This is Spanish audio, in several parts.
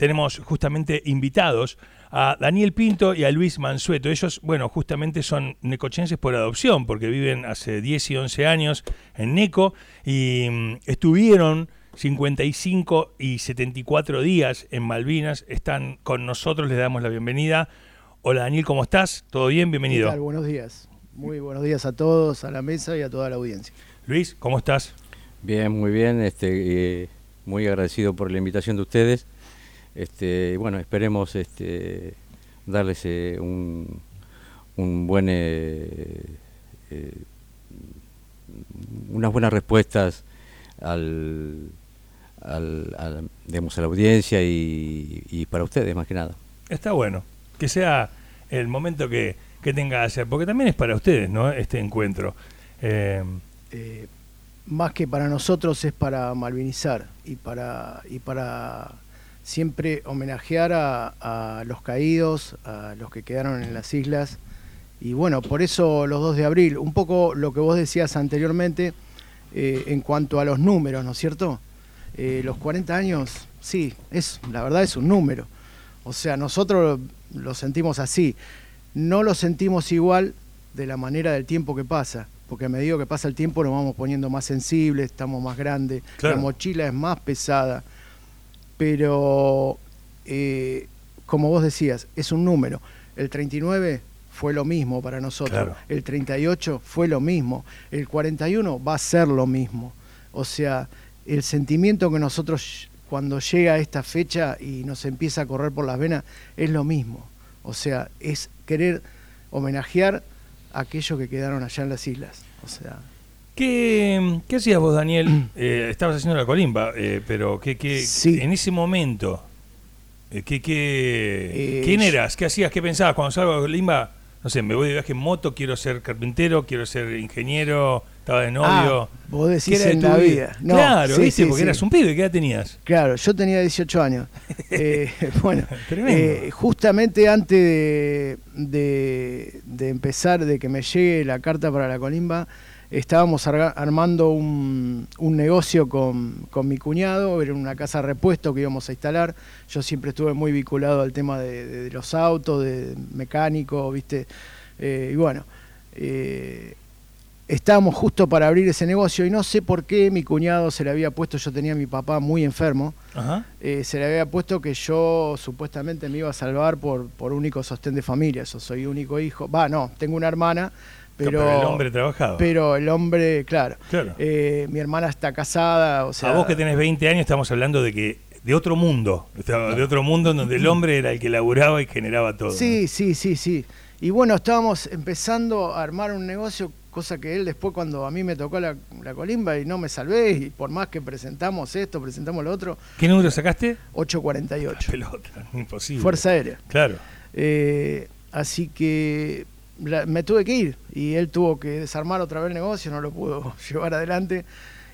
tenemos justamente invitados a Daniel Pinto y a Luis Mansueto. Ellos, bueno, justamente son necochenses por adopción, porque viven hace 10 y 11 años en Neco y mm, estuvieron 55 y 74 días en Malvinas. Están con nosotros, les damos la bienvenida. Hola Daniel, ¿cómo estás? ¿Todo bien? Bienvenido. ¿Qué tal? Buenos días. Muy buenos días a todos, a la mesa y a toda la audiencia. Luis, ¿cómo estás? Bien, muy bien. Este, eh, muy agradecido por la invitación de ustedes. Este, bueno, esperemos este, darles eh, un, un, buen, eh, eh, unas buenas respuestas al, al, al, digamos, a la audiencia y, y, para ustedes más que nada. Está bueno, que sea el momento que, que tenga que hacer, porque también es para ustedes, ¿no? Este encuentro. Eh, más que para nosotros es para malvinizar y para, y para siempre homenajear a, a, los caídos, a los que quedaron en las islas. Y bueno, por eso los 2 de abril, un poco lo que vos decías anteriormente eh, en cuanto a los números, ¿no es cierto? Eh, los 40 años, sí, es, la verdad es un número. O sea, nosotros lo sentimos así. No lo sentimos igual de la manera del tiempo que pasa, porque a medida que pasa el tiempo nos vamos poniendo más sensibles, estamos más grandes, claro. la mochila es más pesada pero eh, como vos decías, es un número. El 39 fue lo mismo para nosotros, claro. el 38 fue lo mismo, el 41 va a ser lo mismo. O sea, el sentimiento que nosotros cuando llega esta fecha y nos empieza a correr por las venas es lo mismo. O sea, es querer homenajear a aquellos que quedaron allá en las islas. O sea, ¿Qué, ¿Qué, hacías vos, Daniel? Eh, estabas haciendo la colimba, eh, pero ¿qué, qué, sí. en ese momento, eh, ¿qué, qué, ¿quién eras? ¿Qué hacías? ¿Qué pensabas cuando salgo de la colimba? No sé, me voy de viaje en moto, quiero ser carpintero, quiero ser ingeniero, estaba de novio. Ah, vos decís en la vida. No, claro, sí, ¿viste? Sí, porque eras un pibe, ¿qué edad tenías? Claro, yo tenía 18 años. eh, bueno, eh, justamente antes de, de, de empezar, de que me llegue la carta para la colimba, estábamos armando un, un negocio con, con, mi cuñado, era una casa de repuesto que íbamos a instalar. Yo siempre estuve muy vinculado al tema de, de, de los autos, de mecánico, ¿viste? Eh, y bueno, eh, estábamos justo para abrir ese negocio y no sé por qué mi cuñado se le había puesto, yo tenía a mi papá muy enfermo, eh, se le había puesto que yo supuestamente me iba a salvar por, por único sostén de familia, yo soy único hijo, va, no, tengo una hermana pero, pero, el hombre trabajaba. Pero el hombre, claro. claro. Eh, mi hermana está casada, o sea... A vos que tenés 20 años estamos hablando de que de otro mundo, de otro mundo en donde el hombre era el que laburaba y generaba todo. Sí, ¿no? sí, sí, sí. Y bueno, estábamos empezando a armar un negocio, cosa que él después cuando a mí me tocó la, la colimba y no me salvé, y por más que presentamos esto, presentamos lo otro... ¿Qué número sacaste? 848. La pelota, imposible. Fuerza Aérea. Claro. Eh, así que la, me tuve que ir y él tuvo que desarmar otra vez el negocio, no lo pudo llevar adelante.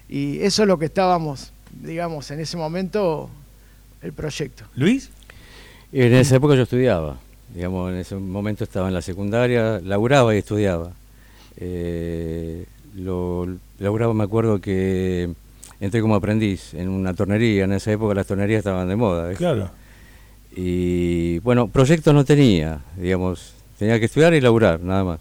Y eso es lo que estábamos, digamos, en ese momento, el proyecto. ¿Luis? En esa época yo estudiaba, digamos, en ese momento estaba en la secundaria, laburaba y estudiaba. Eh, lo laburaba, me acuerdo que entré como aprendiz en una tornería, en esa época las tornerías estaban de moda. ¿ves? Claro. Y bueno, proyectos no tenía, digamos, Tenía que estudiar y laburar, nada más.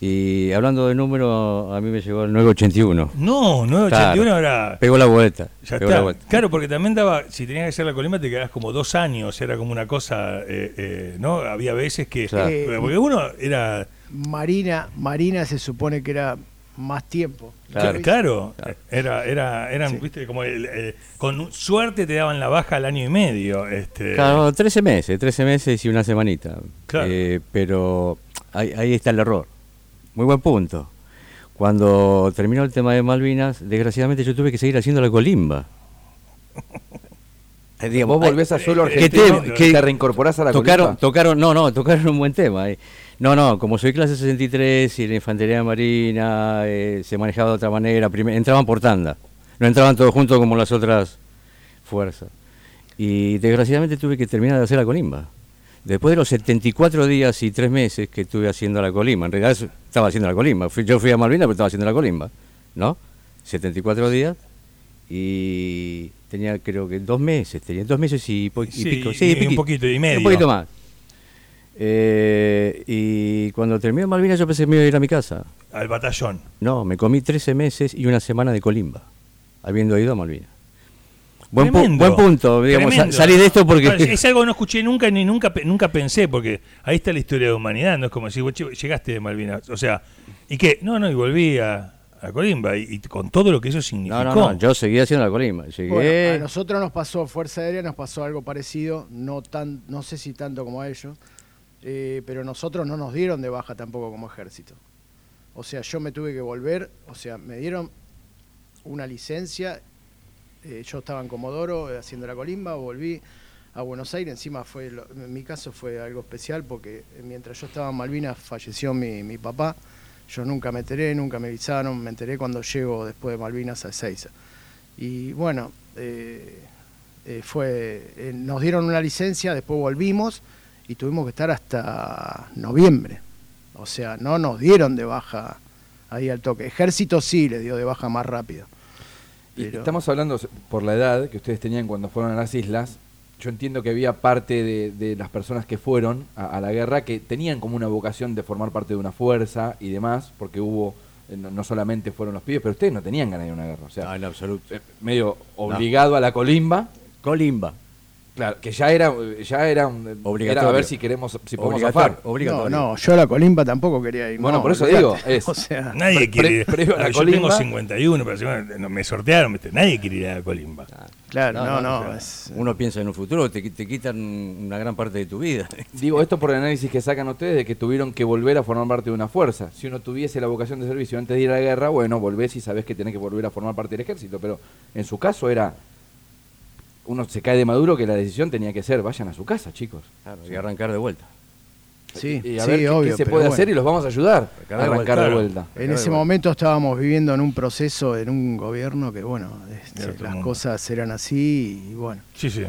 Y hablando de número, a mí me llegó el 981. No, 981 claro, era. Pegó la vuelta. Ya está. La vuelta. Claro, porque también daba, si tenías que hacer la colimba, te quedabas como dos años, era como una cosa, eh, eh, ¿no? Había veces que. Claro. Eh, porque uno era. Marina, Marina se supone que era más tiempo. Claro, claro. Era, era, eran, sí. viste, como el, eh, con suerte te daban la baja al año y medio. Este... Claro, 13 meses, 13 meses y una semanita. Claro. Eh, pero ahí, ahí, está el error. Muy buen punto. Cuando terminó el tema de Malvinas, desgraciadamente yo tuve que seguir haciendo la colimba. Digamos, Vos volvés a suelo argentino que te, que te reincorporás a la tocaron, colimba. Tocaron, no, no, tocaron un buen tema. Eh. No, no, como soy clase 63 y la infantería marina eh, se manejaba de otra manera, entraban por tanda, no entraban todos juntos como las otras fuerzas. Y desgraciadamente tuve que terminar de hacer la colimba. Después de los 74 días y 3 meses que estuve haciendo la colimba, en realidad estaba haciendo la colimba, yo fui a Malvinas pero estaba haciendo la colimba, ¿no? 74 días y tenía creo que dos meses, tenía dos meses y, po- y Sí, pico. y Sí, un poquito y medio. Un poquito más. Eh, y cuando terminé Malvinas yo pensé que me iba a ir a mi casa. Al batallón. No, me comí 13 meses y una semana de colimba, habiendo ido a Malvinas. Buen, pu- buen punto, digamos, tremendo. salí de esto porque... Es algo que no escuché nunca ni nunca pe- nunca pensé, porque ahí está la historia de la humanidad, no es como si vos llegaste de Malvinas. O sea, ¿y qué? No, no, y volví a, a Colimba, y, y con todo lo que eso significó. No, no, no, yo seguí haciendo la colimba. Llegué... Bueno, a nosotros nos pasó, Fuerza Aérea nos pasó algo parecido, no tan, no sé si tanto como a ellos, eh, pero nosotros no nos dieron de baja tampoco como ejército. O sea, yo me tuve que volver, o sea, me dieron una licencia, eh, yo estaba en Comodoro eh, haciendo la colimba, volví a Buenos Aires, encima fue, en mi caso fue algo especial porque mientras yo estaba en Malvinas falleció mi, papá, yo nunca me enteré, nunca me avisaron, me enteré cuando llego después de Malvinas a Ezeiza. Y bueno, fue, nos dieron una licencia, después volvimos y tuvimos que estar hasta noviembre. O sea, no nos dieron de baja ahí al toque. Ejército sí le dio de baja más rápido. Y Pero- Estamos hablando por la edad que ustedes tenían cuando fueron a las islas. Yo entiendo que había parte de, de las personas que fueron a, a la guerra que tenían como una vocación de formar parte de una fuerza y demás, porque hubo, eh, no, no solamente fueron los pibes, pero ustedes no tenían ganas de ir a una guerra. O sea, No, en absoluto. eh, medio obligado a la colimba. Colimba. Claro, que ya era, ya era, un- era Obligatorio. a ver si queremos, si podemos Obligatorio, zafar. No, obligatorio. no, yo a la colimba tampoco quería ir. Bueno, no, por eso digo, es- O sea, Nadie Pre- quiere ir. pre- previo a la yo tengo colimba. 51, pero si, bueno, no, me sortearon, nadie quiere ir a la Colimba. claro, no, no. es- Uno piensa en un futuro, te, te quitan una gran parte de tu vida. Digo esto por el análisis que sacan ustedes de que tuvieron que volver a formar parte de una fuerza. Si uno tuviese la vocación de servicio antes de ir a la guerra, bueno, volvés y sabés que tenés que volver a formar parte del ejército. Pero en su caso era. Uno se cae de maduro que la decisión tenía que ser: vayan a su casa, chicos. Claro, que arrancar de vuelta. sí, y a sí, ver qué- obvio. qué se puede bueno. hacer y los vamos a ayudar a Arrancar de arrancar de vuelta. En ese momento estábamos viviendo en un proceso, en un gobierno que, bueno, este, las mundo. cosas eran así y bueno. Sí, sí.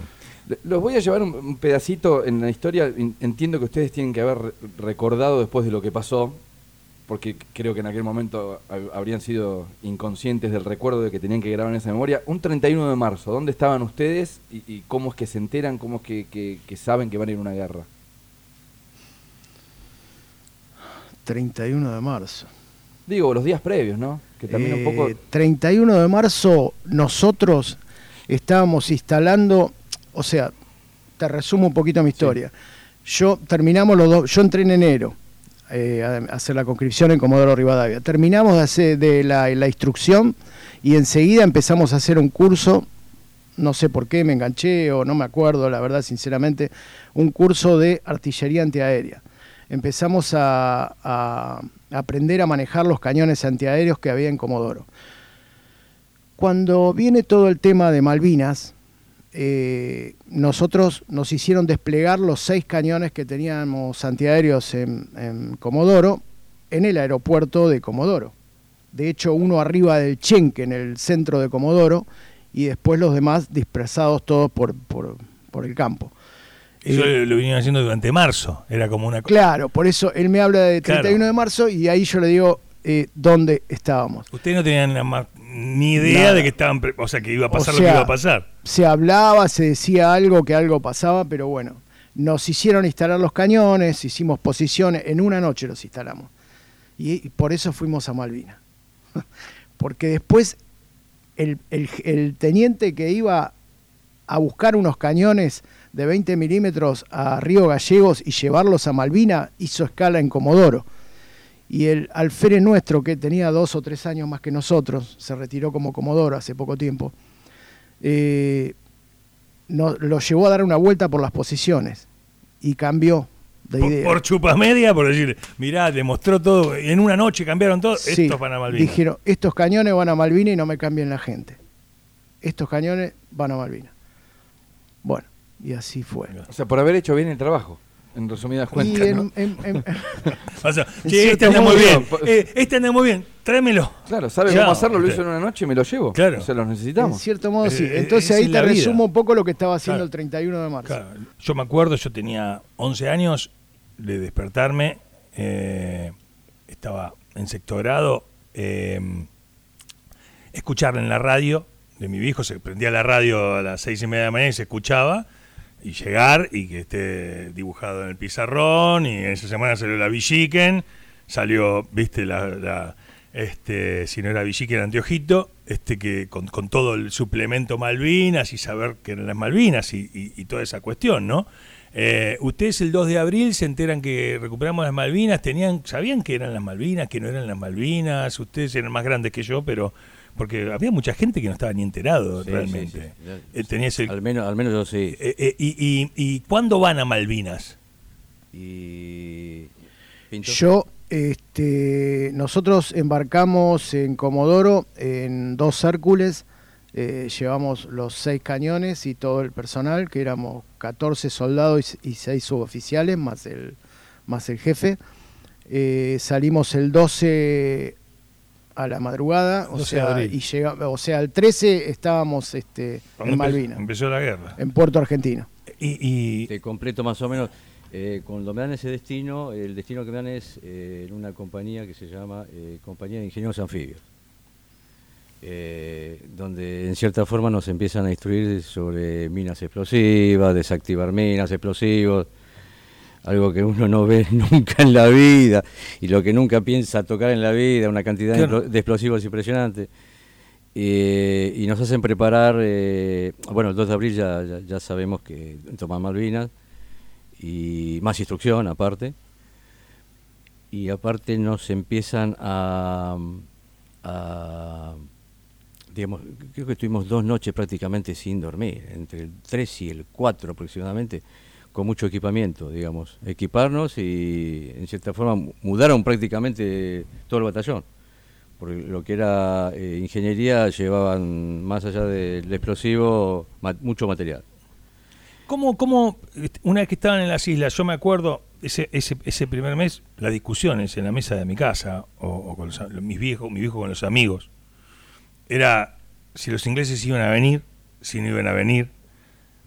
Los voy a llevar un, un pedacito en la historia. Entiendo que ustedes tienen que haber re- recordado después de lo que pasó, porque creo que en aquel momento hab- habrían sido inconscientes del recuerdo de que tenían que grabar en esa memoria. Un 31 de marzo, ¿dónde estaban ustedes y, y cómo es que se enteran, cómo es que, que- que saben que van a ir a una guerra? 31 de marzo. Digo, los días previos, ¿no? Que también un poco... Eh, 31 de marzo nosotros estábamos instalando, o sea, te resumo un poquito mi historia. Yo terminamos los dos, yo entré en enero eh, hacer la conscripción en Comodoro Rivadavia. Terminamos de hacer de la, la instrucción y enseguida empezamos a hacer un curso, no sé por qué me enganché o no me acuerdo, la verdad, sinceramente, un curso de artillería antiaérea. Empezamos a, a aprender a manejar los cañones antiaéreos que había en Comodoro. Cuando viene todo el tema de Malvinas, eh, nosotros nos hicieron desplegar los seis cañones que teníamos antiaéreos en, en Comodoro en el aeropuerto de Comodoro. De hecho, uno arriba del Chenque, en el centro de Comodoro, y después los demás dispersados todos por, por, por el campo. Eso Eh, lo vinieron haciendo durante marzo. Era como una cosa. Claro, por eso él me habla de Claro. 31 de marzo y ahí yo le digo eh, dónde estábamos. Ustedes no tenían ni idea Nada. de que estaban. O sea, que iba a O pasar lo que iba a pasar. se hablaba, se decía algo, que algo pasaba, pero bueno, nos hicieron instalar los cañones, hicimos posiciones, en una noche los instalamos. Y, y por eso fuimos a Malvinas. Porque después el, el- el teniente que iba a buscar unos cañones de 20 milímetros a Río Gallegos y llevarlos a Malvina hizo escala en Comodoro. Y el alférez nuestro, que tenía dos o tres años más que nosotros, se retiró como Comodoro hace poco tiempo, eh, no- lo llevó a dar una vuelta por las posiciones y cambió de Por, idea. por chupas media, por decir, mirá, demostró todo. y En una noche cambiaron todo. Sí, Estos van a Malvinas. Dijeron, estos cañones van a Malvinas y no me cambien la gente. Estos cañones van a Malvinas. Bueno, y así fue. O sea, por haber hecho bien el trabajo, en resumidas Y cuentas. en- ¿no? en- en- O sea, En che, este anda muy bien. eh, este anda muy bien. Tráemelo. Claro, ¿sabe Ya, cómo hacerlo? Lo hizo en una noche y me lo llevo. Claro. O sea, los en necesitamos. cierto modo, sí. Eh, Entonces ahí te resumo un poco lo que estaba haciendo Claro. el 31 de marzo. Claro, yo me acuerdo, yo tenía 11 años de despertarme, eh, estaba en sectorado, eh, escuchar en la radio de mi viejo, se prendía la radio a las seis y media de la mañana y se escuchaba, y llegar y que esté dibujado en el pizarrón, y esa semana salió la Villiquen, salió, viste, la, la- este, si no era Villiquen, Anteojito, este que con, con todo el suplemento Malvinas y saber que eran las Malvinas y, y- y toda esa cuestión, ¿no? Eh, ustedes el 2 de abril se enteran que recuperamos las Malvinas, tenían, sabían que eran las Malvinas, que no eran las Malvinas, ustedes eran más grandes que yo, pero porque había mucha gente que no estaba ni enterado Sí, realmente. sí, sí. Eh, tenías el- Al menos, al menos yo sí. eh, eh, y, y, ¿Y cuándo van a Malvinas? Y. Pinto. Yo, este, nosotros embarcamos en Comodoro en dos Hércules, eh, llevamos los seis cañones y todo el personal, que éramos 14 soldados y, y seis suboficiales, más el, más el jefe. Eh, salimos el 12 a la madrugada, o 12 de sea, y llega, o sea, el 13 estábamos este, ¿Cuándo en Malvinas, Empezó la guerra. en Puerto Argentino. Y, y- Te completo más o menos. eh, cuando me dan ese destino, el destino que me dan es eh, en una compañía que se llama eh, Compañía de Ingenieros Anfibios. eh, donde en cierta forma nos empiezan a instruir sobre minas explosivas, desactivar minas, explosivos, algo que uno no ve nunca en la vida y lo que nunca piensa tocar en la vida, una cantidad de Claro. de explosivos impresionante. Eh, y nos hacen preparar, eh, bueno, el 2 de abril ya, ya, ya sabemos que toman Malvinas y más instrucción aparte. Y aparte nos empiezan a, a digamos, creo que estuvimos dos noches prácticamente sin dormir, entre el 3 y el 4 aproximadamente, con mucho equipamiento, digamos, equiparnos y en cierta forma mudaron prácticamente todo el batallón. Porque lo que era eh, ingeniería llevaban más allá del explosivo ma- mucho material. ¿Cómo, cómo, este, una vez que estaban en las islas, yo me acuerdo ese, ese, ese primer mes, las discusiones en la mesa de mi casa, o, o con los mis viejos, mi viejo con los amigos, era si los ingleses iban a venir, si no iban a venir,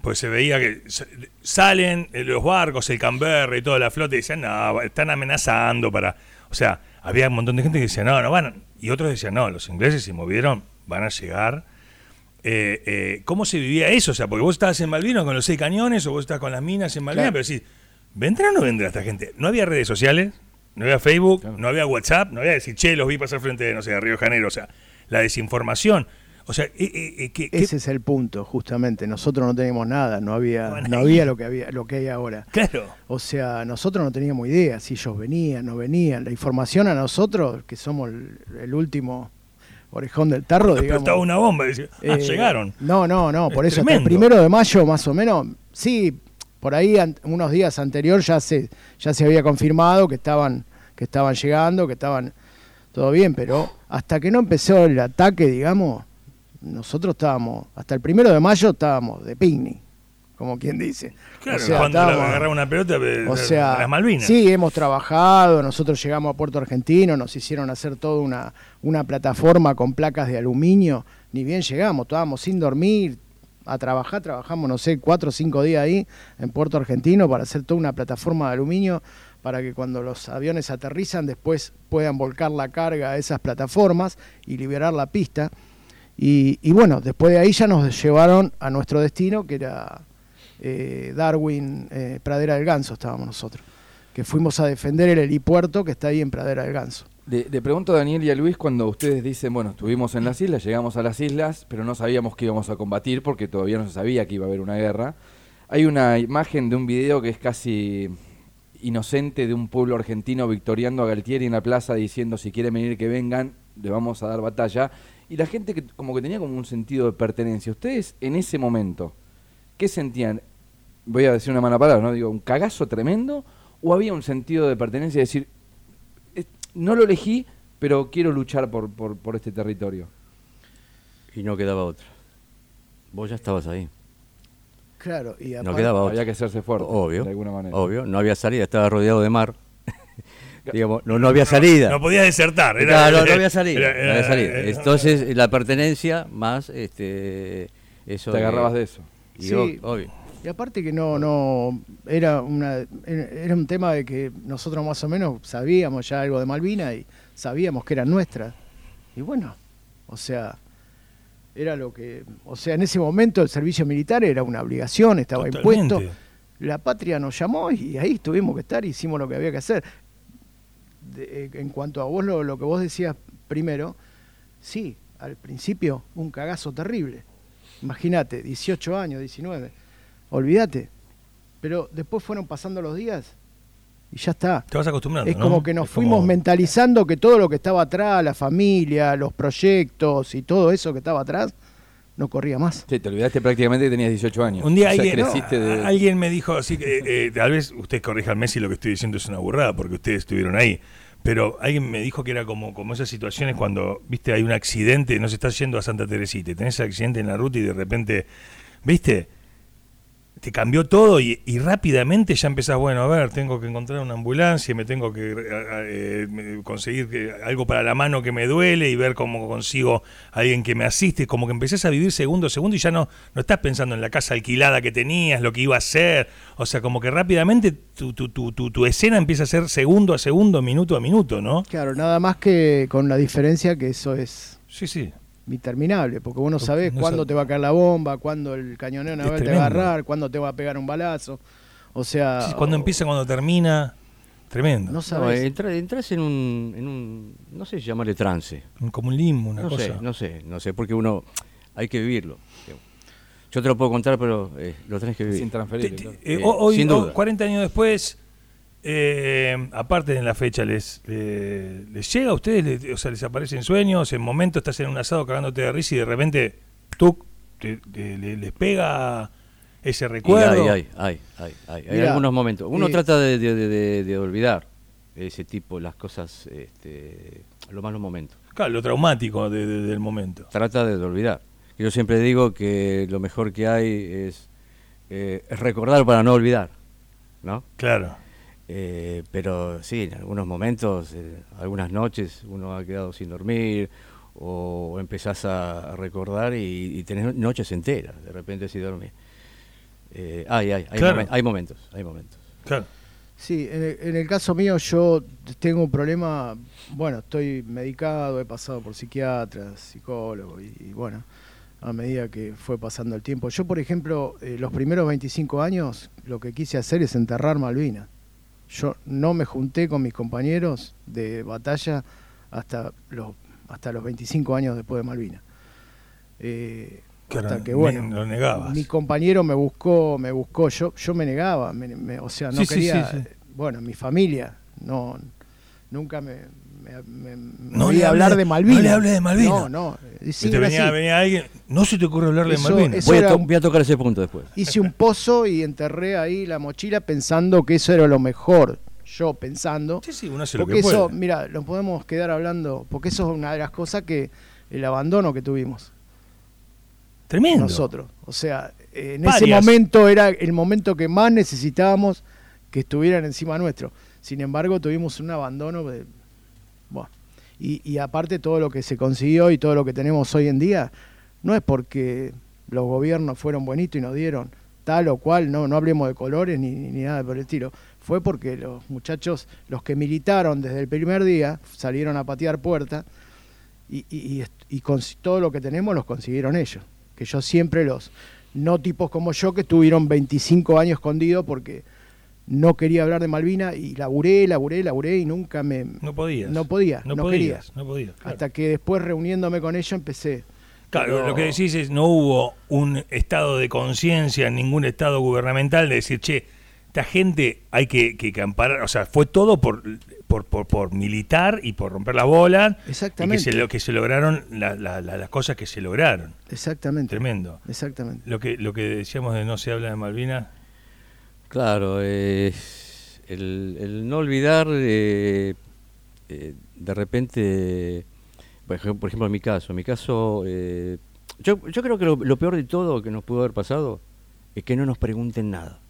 pues se veía que sa- salen eh, los barcos, el Canberra y toda la flota y decían, no, están amenazando para... O sea, había un montón de gente que decía, no, no van. Y otros decían, no, los ingleses se movieron, van a llegar. Eh, eh, ¿Cómo se vivía eso? O sea, porque vos estabas en Malvinas con los seis cañones o vos estabas con las minas en Malvinas, Claro. pero sí, ¿vendrá o no vendrá esta gente? No había redes sociales, no había Facebook, Claro. no había WhatsApp, no había decir, che, los vi pasar frente de, no sé, de Río de Janeiro. O sea, la desinformación. O sea, eh, eh, eh, ¿qué- qué- Ese es el punto, justamente. Nosotros no teníamos nada, no había, Bueno, no había lo que había, lo que hay ahora. Claro. O sea, nosotros no teníamos idea si ellos venían, no venían. La información a nosotros, que somos el, el último orejón del tarro, digamos. Explotaba una bomba decía, ah, eh, llegaron. No, no, no, por Es eso el primero de mayo más o menos, sí, por ahí an- unos días anterior ya se, ya se había confirmado que estaban, que estaban llegando, que estaban todo bien, pero hasta que no empezó el ataque, digamos, nosotros estábamos, hasta el primero de mayo estábamos de picnic, como quien dice. Claro, O sea, cuando agarraba una pelota de, o de- sea, de las Malvinas. sí, hemos trabajado, nosotros llegamos a Puerto Argentino, nos hicieron hacer toda una, una plataforma con placas de aluminio, ni bien llegamos, estábamos sin dormir, a trabajar, trabajamos, no sé, cuatro o cinco días ahí en Puerto Argentino para hacer toda una plataforma de aluminio para que cuando los aviones aterrizan después puedan volcar la carga a esas plataformas y liberar la pista. Y, bueno, después de ahí ya nos llevaron a nuestro destino, que era eh, Darwin, eh, Pradera del Ganso, estábamos nosotros, que fuimos a defender el helipuerto que está ahí en Pradera del Ganso. Le, le pregunto a Daniel y a Luis cuando ustedes dicen, bueno, estuvimos en las islas, llegamos a las islas, pero no sabíamos que íbamos a combatir porque todavía no se sabía que iba a haber una guerra. Hay una imagen de un video que es casi inocente de un pueblo argentino victoriando a Galtieri en la plaza diciendo si quieren venir que vengan, le vamos a dar batalla. Y la gente que como que tenía como un sentido de pertenencia. Ustedes en ese momento, ¿qué sentían? Voy a decir una mala palabra, ¿no? Digo, un cagazo tremendo o había un sentido de pertenencia, de decir, "Eh, no lo elegí, pero quiero luchar por, por, por este territorio. Y no quedaba otra. Vos ya estabas ahí. Claro, y No quedaba otra. Había que hacerse fuerte, Obvio. de alguna manera. Obvio. No había salida, estaba rodeado de mar. Digamos, no, no había salida. No podía desertar. Era, Claro, no era- había salida. era- no había era- salida. era- Entonces, la pertenencia más este eso Te agarrabas de eso. y Sí. obvio. Y aparte que no, no, era una, era un tema de que nosotros más o menos sabíamos ya algo de Malvinas y sabíamos que eran nuestras. Y bueno, o sea, Era lo que, o sea, en ese momento el servicio militar era una obligación, estaba Totalmente. impuesto. La patria nos llamó y ahí tuvimos que estar, hicimos lo que había que hacer. De- eh, en cuanto a vos, lo, lo que vos decías primero, sí, al principio un cagazo terrible. Imagínate, 18 años, 19, olvídate. Pero después fueron pasando los días y ya está. Te vas acostumbrando. Es ¿no? como que nos Es como- fuimos mentalizando que todo lo que estaba atrás, la familia, los proyectos y todo eso que estaba atrás, no corría más. Sí, te olvidaste prácticamente que tenías 18 años. Un día O sea, alguien, creciste no, de... alguien me dijo, así que eh, tal vez usted corrija al Messi lo que estoy diciendo es una burrada, porque ustedes estuvieron ahí. Pero alguien me dijo que era como, como esas situaciones cuando, viste, hay un accidente, no se está yendo a Santa Teresita, y tenés accidente en la ruta y de repente, viste, te cambió todo y, y rápidamente ya empezás, bueno, a ver, tengo que encontrar una ambulancia, me tengo que eh, me- conseguir algo para la mano que me duele y ver cómo consigo a alguien que me asiste, como que empezás a vivir segundo a segundo y ya no, no estás pensando en la casa alquilada que tenías, lo que iba a hacer, o sea, como que rápidamente tu, tu, tu, tu, tu escena empieza a ser segundo a segundo, minuto a minuto, ¿no? Claro, nada más que con la diferencia que eso es Sí, sí. Interminable, porque vos no sabés no cuándo te va a caer la bomba, cuándo el cañonero naval te va a agarrar, cuándo te va a pegar un balazo. O sea, Sí, cuando o- empieza, cuando termina, tremendo. no No, sabés. entra- entras en un, en un, no sé si llamarle trance. Como un limbo, una no cosa. sé, no sé, no sé, porque uno hay que vivirlo. Yo te lo puedo contar, pero eh, lo tenés que vivir. te- claro. eh, Eh, ho- hoy, sin duda. 40 años después, eh, aparte de la fecha, ¿les, le- les llega a ustedes? Les- o sea, ¿les aparecen sueños? En momento estás en un asado cagándote de risa y de repente, tú, te- te- le- les pega ese recuerdo? hay, hay, hay, hay, hay, hay Mirá, algunos momentos. Uno eh, trata de, de- de- de olvidar ese tipo, las cosas, este, los malos momentos. Claro, lo traumático de- de- del momento. Trata de olvidar. Yo siempre digo que lo mejor que hay es, eh, es recordar para no olvidar, ¿no? Claro. Eh, pero sí, en algunos momentos, eh, algunas noches uno ha quedado sin dormir o empezás a, a recordar y, y tenés noches enteras, de repente sin dormir. Eh, hay, hay, hay, Claro. momen- hay momentos, hay momentos. Claro. Sí, en el, en el caso mío yo tengo un problema, bueno, estoy medicado, he pasado por psiquiatra, psicólogo y, y bueno, a medida que fue pasando el tiempo. Yo, por ejemplo, eh, los primeros 25 años lo que quise hacer es enterrar Malvinas. Yo no me junté con mis compañeros de batalla hasta los, hasta los 25 años después de Malvinas. Eh, hasta que bueno, lo negabas. mi compañero me buscó, me buscó, yo, yo me negaba, me- me- o sea, no sí, quería, sí, sí. bueno, mi familia, no, nunca me, me, me- me No oí le hablar hable- de Malvinas. no le hable de Malvinas. No, no, Y sí, te venía, así. venía alguien, no se te ocurre hablarle Eso- de Malvinas. Voy a, era to- un- voy a tocar ese punto después. Hice un pozo y enterré ahí la mochila pensando que eso era lo mejor, yo pensando. Sí, sí, uno hace lo Porque que eso, puede. mira, nos podemos quedar hablando, porque eso es una de las cosas que, el abandono que tuvimos. Tremendo. nosotros. O sea, eh, en ese momento era el momento que más necesitábamos que estuvieran encima nuestro. Sin embargo, tuvimos un abandono de... Y, y aparte todo lo que se consiguió y todo lo que tenemos hoy en día, no es porque los gobiernos fueron bonitos y nos dieron tal o cual, no, no hablemos de colores ni, nada por el estilo. Fue porque los muchachos, los que militaron desde el primer día, salieron a patear puertas y, y, y cons- todo lo que tenemos los consiguieron ellos. Que yo siempre los, no tipos como yo que estuvieron 25 años escondidos porque no quería hablar de Malvina y laburé, laburé, laburé y nunca me... No podías. No podía, No, no podías. quería. No podías. claro. Hasta que después reuniéndome con ellos empecé. Claro, Pero- lo que decís es, no hubo un estado de conciencia en ningún estado gubernamental de decir, che, esta gente hay que, que, que amparar, o sea, fue todo por, por, por, por militar y por romper la bola. Y que Exactamente. se, que se lograron la- la- la- las cosas que se lograron. Exactamente. Tremendo. Exactamente. Lo que, lo que decíamos de no se habla de Malvinas, Claro, eh, el, no olvidar, eh, eh, de repente, por ejemplo, en mi caso, en mi caso, eh, yo, yo creo que lo, peor de todo que nos pudo haber pasado es que no nos pregunten nada.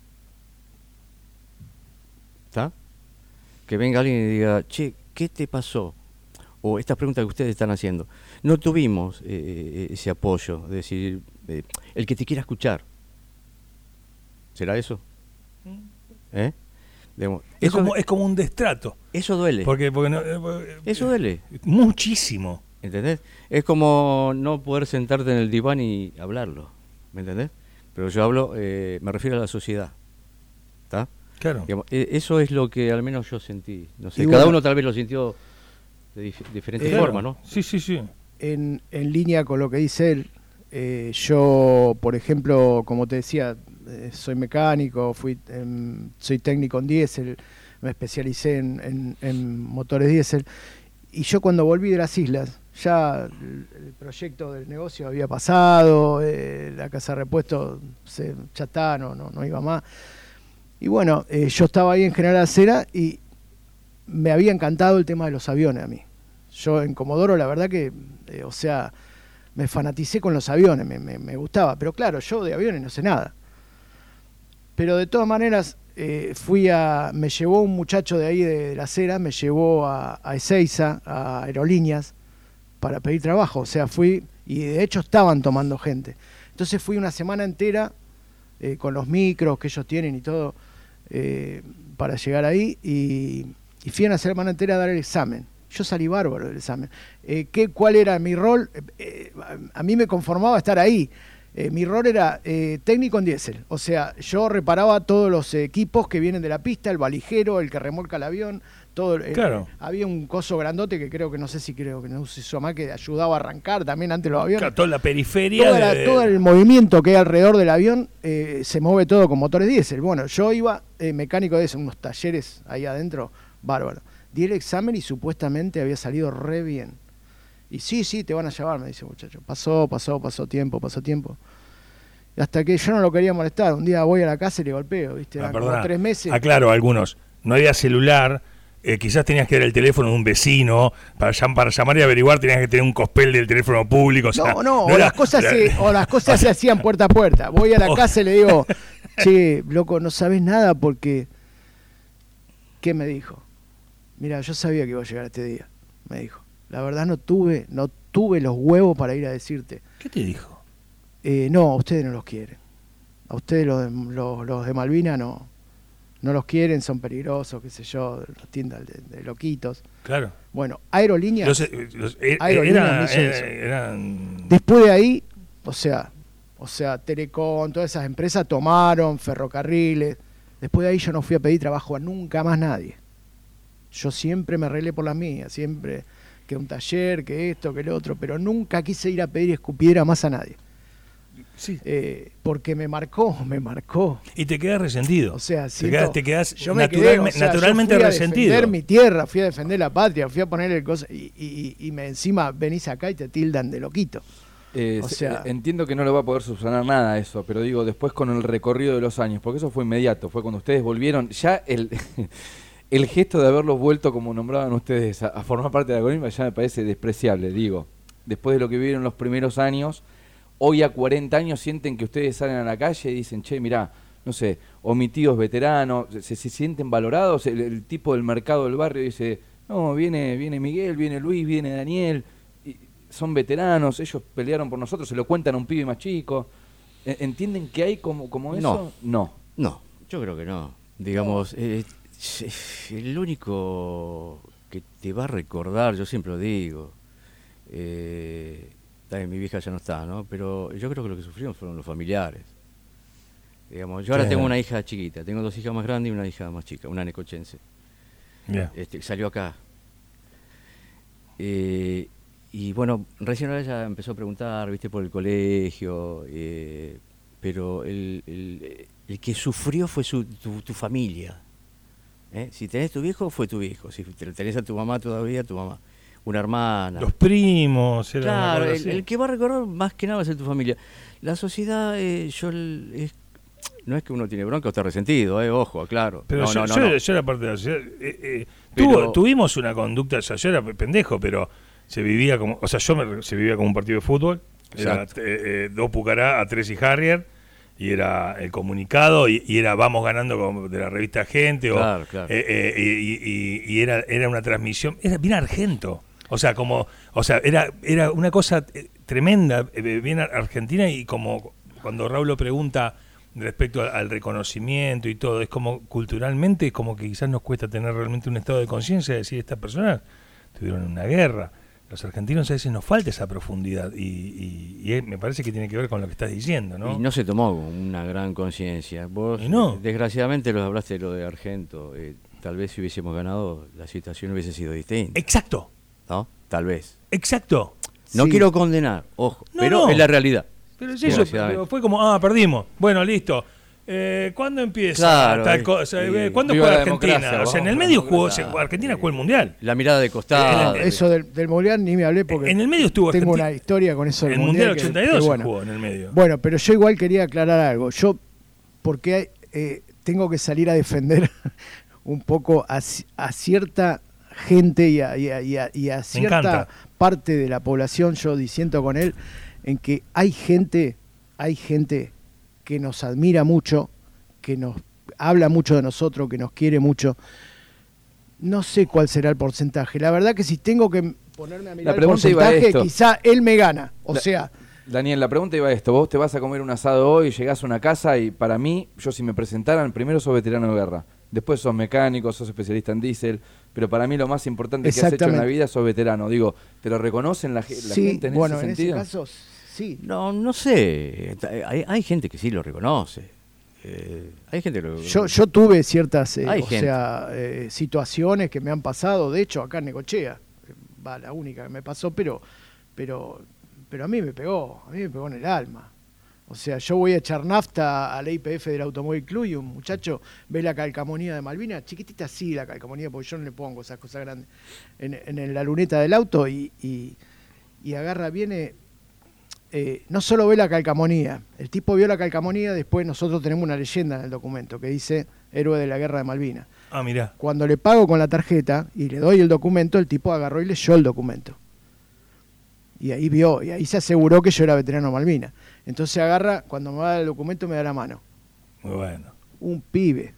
¿Está? Que venga alguien y diga, che, ¿qué te pasó? O estas preguntas que ustedes están haciendo. No tuvimos ese apoyo, de decir, el que te quiera escuchar. ¿Será eso? ¿Eh? Digamos, es eso, como, es como un destrato. eso duele. Porque, porque no- eh, eso duele. muchísimo. ¿Entendés? Es como no poder sentarte en el diván y hablarlo. ¿Me entendés? Pero yo hablo, eh, me refiero a la sociedad. ¿Está? Claro. Digamos, e- eso es lo que al menos yo sentí. No sé, Y cada bueno- uno tal vez lo sintió de dif- diferente Eh, forma, ¿no? Sí, sí, sí. en, en línea con lo que dice él, eh, yo, por ejemplo, como te decía, eh, soy mecánico, fui, em, soy técnico en diésel, me especialicé en, motores diésel, y yo cuando volví de las islas, ya el, proyecto del negocio había pasado, eh, la casa de repuestos se, ya está, no, no, no iba más. Y bueno, eh, yo estaba ahí en General Acera y me había encantado el tema de los aviones a mí. Yo en Comodoro, la verdad que, o sea, me fanaticé con los aviones, me gustaba. Pero claro, yo de aviones no sé nada. Pero de todas maneras, eh, fui a. Me llevó un muchacho de ahí de, la acera, me llevó a, a Ezeiza, a Aerolíneas, para pedir trabajo. O sea, fui. Y de hecho estaban tomando gente. Entonces fui una semana entera eh, con los micros que ellos tienen y todo eh, para llegar ahí. Y, y fui una semana entera a dar el examen. Yo salí bárbaro del examen. ¿qué, ¿Cuál era mi rol? A mí me conformaba estar ahí. Eh, mi rol era eh, técnico en diésel. O sea, yo reparaba todos los equipos que vienen de la pista, el valijero, el que remolca el avión, todo. el- Claro. había un coso grandote que creo que no sé si creo que no se hizo más que ayudaba a arrancar también antes los aviones. Claro, toda la periferia. Toda la- de- todo el movimiento que hay alrededor del avión eh, se mueve todo con motores diésel. Bueno, yo iba eh, mecánico de eso, unos talleres ahí adentro, bárbaro. Di el examen y supuestamente había salido re bien. Y sí, sí, te van a llevar, me dice el muchacho. Pasó, pasó, pasó tiempo, pasó tiempo. Y hasta que yo no lo quería molestar. Un día voy a la casa y le golpeo, ¿viste? Ah, como tres meses. Aclaro, algunos. No había celular. eh, quizás tenías que dar el teléfono de un vecino. Para, llam- para llamar y averiguar tenías que tener un cospel del teléfono público. o sea, no, no, o, era- las cosas era- se, o las cosas se hacían puerta a puerta. Voy a la Oh. casa y le digo, che, loco, no sabes nada porque... ¿Qué me dijo? Mira, yo sabía que iba a llegar este día, me dijo. La verdad no tuve, no tuve los huevos para ir a decirte. ¿Qué te dijo? Eh, no, a ustedes no los quieren. A ustedes los de, los, los de Malvina no, no los quieren, son peligrosos, qué sé yo, los tiendas de, de loquitos. Claro. Bueno, aerolíneas... Los, eh, los- eh, Aerolíneas era- eran. Después de ahí, o sea, o sea, Telecom, todas esas empresas tomaron ferrocarriles. Después de ahí yo no fui a pedir trabajo a nunca más nadie. Yo siempre me arreglé por las mías, siempre que un taller, que esto, que el otro, pero nunca quise ir a pedir escupiera más a nadie. Sí. Eh, porque me marcó, me marcó. Y te quedas resentido. O sea, te quedas, te quedas yo me naturalme- quedé, o sea, yo naturalmente fui a resentido. defender mi tierra, fui a defender la patria, fui a poner el cosa y, y- y me encima venís acá y te tildan de loquito. Eh, O se- sea- entiendo que no le va a poder subsanar nada eso, pero digo, después con el recorrido de los años, porque eso fue inmediato, fue cuando ustedes volvieron, ya el, el gesto de haberlos vuelto, como nombraban ustedes, a, a formar parte de la colima ya me parece despreciable, digo. Después de lo que vivieron los primeros años, hoy a 40 años sienten que ustedes salen a la calle y dicen, che, mirá, no sé, o mi tío es veterano, se, se sienten valorados, el, el tipo del mercado del barrio dice, no, viene, viene Miguel, viene Luis, viene Daniel, y son veteranos, ellos pelearon por nosotros, se lo cuentan a un pibe más chico. E- ¿Entienden que hay como, como eso? No. No, yo creo que no. Digamos, eh, el único que te va a recordar, yo siempre lo digo, eh, mi vieja ya no está, ¿no? Pero yo creo que lo que sufrieron fueron los familiares. Digamos, yo ahora tengo una hija chiquita, tengo dos hijas más grandes y una hija más chica, una necochense. Este, salió acá. Eh, y bueno, recién ahora ella empezó a preguntar, viste, por el colegio, eh, pero el, el- el que sufrió fue su, tu, tu familia. ¿Eh? Si tenés tu viejo, fue tu viejo. Si te- tenés a tu mamá todavía, tu mamá. Una hermana. Los primos. era Claro, el, que va a recordar más que nada va a ser tu familia. La sociedad, eh, yo es- no es que uno tiene bronca o está resentido, eh, ojo, claro. Pero no, yo, no, no, yo, era parte de la sociedad. eh, eh, Pero- tuvo- tuvimos una conducta, o sea, yo era pendejo, pero se vivía como, o sea, yo me- se vivía como un partido de fútbol. Era Exacto. eh, eh, dos Pucará a tres y Harrier. Y era el comunicado y, y era vamos ganando de la revista Gente. O, Claro, claro. eh, eh, y y- y era, era una transmisión. Era bien argento. O sea, como, o sea, era, era una cosa eh, tremenda, eh, bien ar- argentina y como cuando Raúl lo pregunta respecto al, al reconocimiento y todo, es como culturalmente, es como que quizás nos cuesta tener realmente un estado de conciencia de decir, estas personas tuvieron una guerra, los argentinos a veces nos falta esa profundidad y, y- y me parece que tiene que ver con lo que estás diciendo, ¿no? Y no se tomó una gran conciencia. Vos, no. desgraciadamente, los hablaste de lo de Argento. eh, tal vez si hubiésemos ganado, la situación hubiese sido distinta. Exacto, ¿No? Tal vez. exacto. No Sí. quiero condenar, ojo, No, pero no. es la realidad. Pero es eso, pero fue como, ah, perdimos. Bueno, listo. Eh, ¿Cuándo empieza Claro, tal cosa? eh, ¿Cuándo juega Argentina? o sea, en el medio jugó, Argentina jugó el Mundial. La mirada de costado. Eso del, del Mundial ni me hablé porque En el medio estuvo tengo Argentina. una historia con eso del El Mundial que- 82 que se bueno. jugó en el medio. Bueno, pero yo igual quería aclarar algo. Yo, porque eh, tengo que salir a defender un poco a, ci- a cierta gente y a, y a- y a- y a cierta parte de la población, yo diciendo con él, en que hay gente, hay gente que nos admira mucho, que nos habla mucho de nosotros, que nos quiere mucho. No sé cuál será el porcentaje. La verdad que si tengo que ponerme a mirar el pregunta iba a porcentaje, quizá él me gana. O La- sea, Daniel, la pregunta iba a esto. Vos te vas a comer un asado hoy, llegás a una casa y para mí, yo si me presentaran, primero sos veterano de guerra, después sos mecánico, sos especialista en diésel, pero para mí lo más importante que has hecho en la vida sos veterano. Digo, ¿te lo reconocen la, ge- la sí, gente en bueno, ese en sentido? ese caso sí. No, no sé. Hay, hay gente que sí lo reconoce. Eh, hay gente que lo Yo, yo tuve ciertas eh, o sea, eh, situaciones que me han pasado, de hecho acá en Necochea, eh, va la única que me pasó, pero, pero, pero a mí me pegó, a mí me pegó en el alma. O sea, yo voy a echar nafta al IPF del Automóvil Club y un muchacho ve la calcamonía de Malvinas, chiquitita así la calcamonía, porque yo no le pongo esas cosas grandes, en, en la luneta del auto y, y, y agarra, viene, eh, no solo ve la calcamonía, el tipo vio la calcamonía, después nosotros tenemos una leyenda en el documento que dice héroe de la guerra de Malvinas. Ah, mirá. Cuando le pago con la tarjeta y le doy el documento, el tipo agarró y leyó el documento. Y ahí vio, y ahí se aseguró que yo era veterano de Malvinas. Entonces agarra, cuando me va el documento me da la mano. Muy bueno. Un pibe,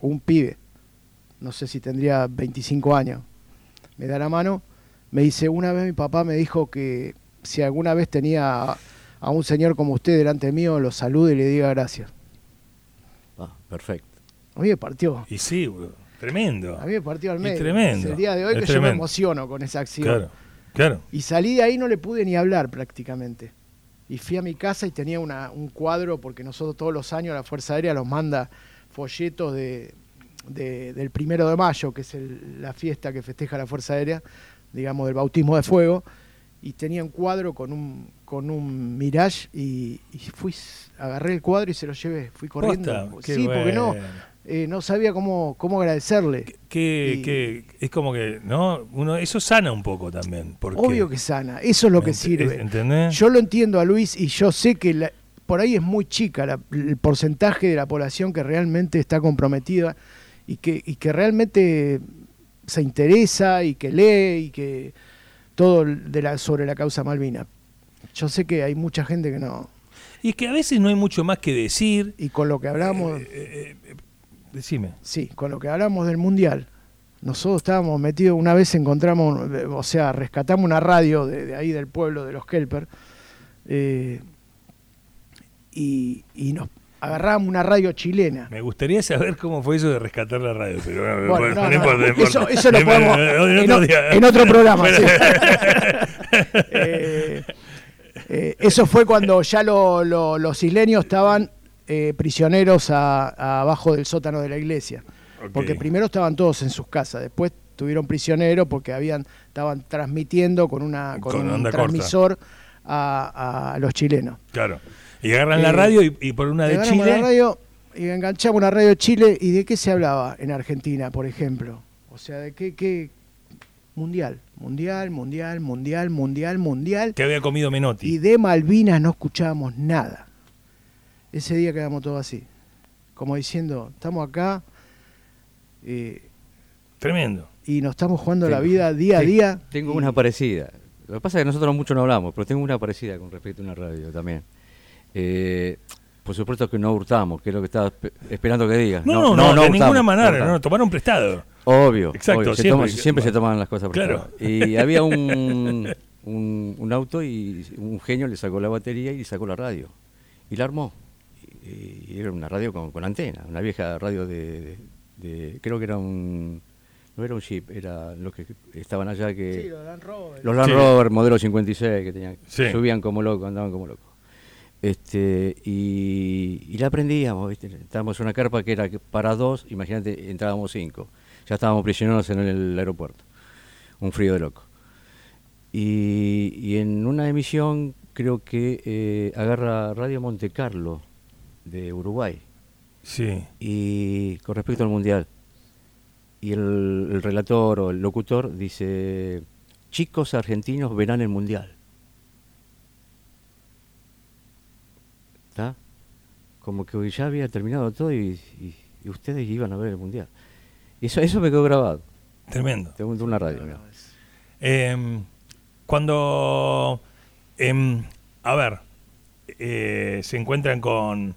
un pibe, no sé si tendría 25 años, me da la mano, me dice, una vez mi papá me dijo que si alguna vez tenía a, a un señor como usted delante mío, lo salude y le diga gracias. Ah, perfecto. A mí me partió. Y sí. Tremendo. A mí me partió al Y medio. tremendo, Es el día de hoy es que yo me emociono con esa acción. Claro, claro. Y salí de ahí no le pude ni hablar prácticamente. Y fui a mi casa y tenía una- un cuadro, porque nosotros todos los años la Fuerza Aérea nos manda folletos de, de- del primero de mayo, que es el- la fiesta que festeja la Fuerza Aérea, digamos, del bautismo de fuego. Y tenía un cuadro con un, con un Mirage y, y fui, agarré el cuadro y se lo llevé. Fui corriendo. Posta, sí, porque no, eh, no sabía cómo, cómo agradecerle. Que, Y- que es como que, ¿no? Uno, eso sana un poco también. Porque, Obvio que sana, eso es lo que sirve. ¿Entendés? Yo lo entiendo a Luis y yo sé que la- por ahí es muy chica la- el porcentaje de la población que realmente está comprometida y que, y que realmente se interesa y que lee y que todo de la, sobre la causa Malvina. Yo sé que hay mucha gente que no. Y es que a veces no hay mucho más que decir. Y con lo que hablamos, Eh, eh, eh, decime. sí, con lo que hablamos del mundial, nosotros estábamos metidos, una vez encontramos, eh, o sea, rescatamos una radio de, de ahí del pueblo de los Kelper, eh, y, y nos agarramos una radio chilena. Me gustaría saber cómo fue eso de rescatar la radio, pero bueno, Bueno, no, no, importa, no eso- importa. eso lo podemos- en, otro en programa, sí. Eh, eh, eso fue cuando ya lo- lo- los isleños estaban eh, prisioneros a- a abajo del sótano de la iglesia. Porque primero estaban todos en sus casas, después tuvieron prisioneros porque habían estaban transmitiendo con una con, Con un transmisor a, a los chilenos. Claro. Y agarran la Eh, radio y, y por una de Chile. la radio y enganchamos una radio de Chile y de qué se hablaba en Argentina, por ejemplo. O sea, de qué, qué mundial, mundial, mundial, mundial, mundial, mundial. que había comido Y Menotti. de Malvinas no escuchábamos nada. Ese día quedamos todos así, como diciendo, estamos acá eh, Tremendo. y nos estamos jugando la vida día a día. Tengo y- una parecida. Lo que pasa es que nosotros mucho no hablamos, pero tengo una parecida con respecto a una radio también. Eh, por supuesto que no hurtamos, que es lo que estaba espe- esperando que digas. No, no, no, de hurtamos, ninguna no manera, hurtamos. no, tomaron prestado. Obvio, Exacto, obvio, se siempre. se toman las cosas Claro. prestadas. Y había un, un, un auto y un genio le sacó la batería y le sacó la radio. Y la armó. Y, y era una radio con, con antena, una vieja radio de, de- de- creo que era un no era un Jeep, era los que estaban allá que... Sí, los Land Rover. Los Land Sí. Rover, modelo 56, que tenían, Sí. subían como locos, andaban como locos. Este, y, y la aprendíamos, ¿viste? Estábamos en una carpa que era para dos, imagínate, entrábamos cinco. Ya estábamos prisioneros en el aeropuerto. Un frío de loco. Y, y en una emisión creo que eh, agarra Radio Monte Carlo de Uruguay Sí. y con respecto al mundial. Y el, el relator o el locutor dice, chicos argentinos verán el mundial. ¿Está? Como que ya había terminado todo y, y- y ustedes iban a ver el mundial. Y eso, eso me quedó grabado. Tremendo. Tengo una radio. Em, cuando, em, a ver, eh, se encuentran con,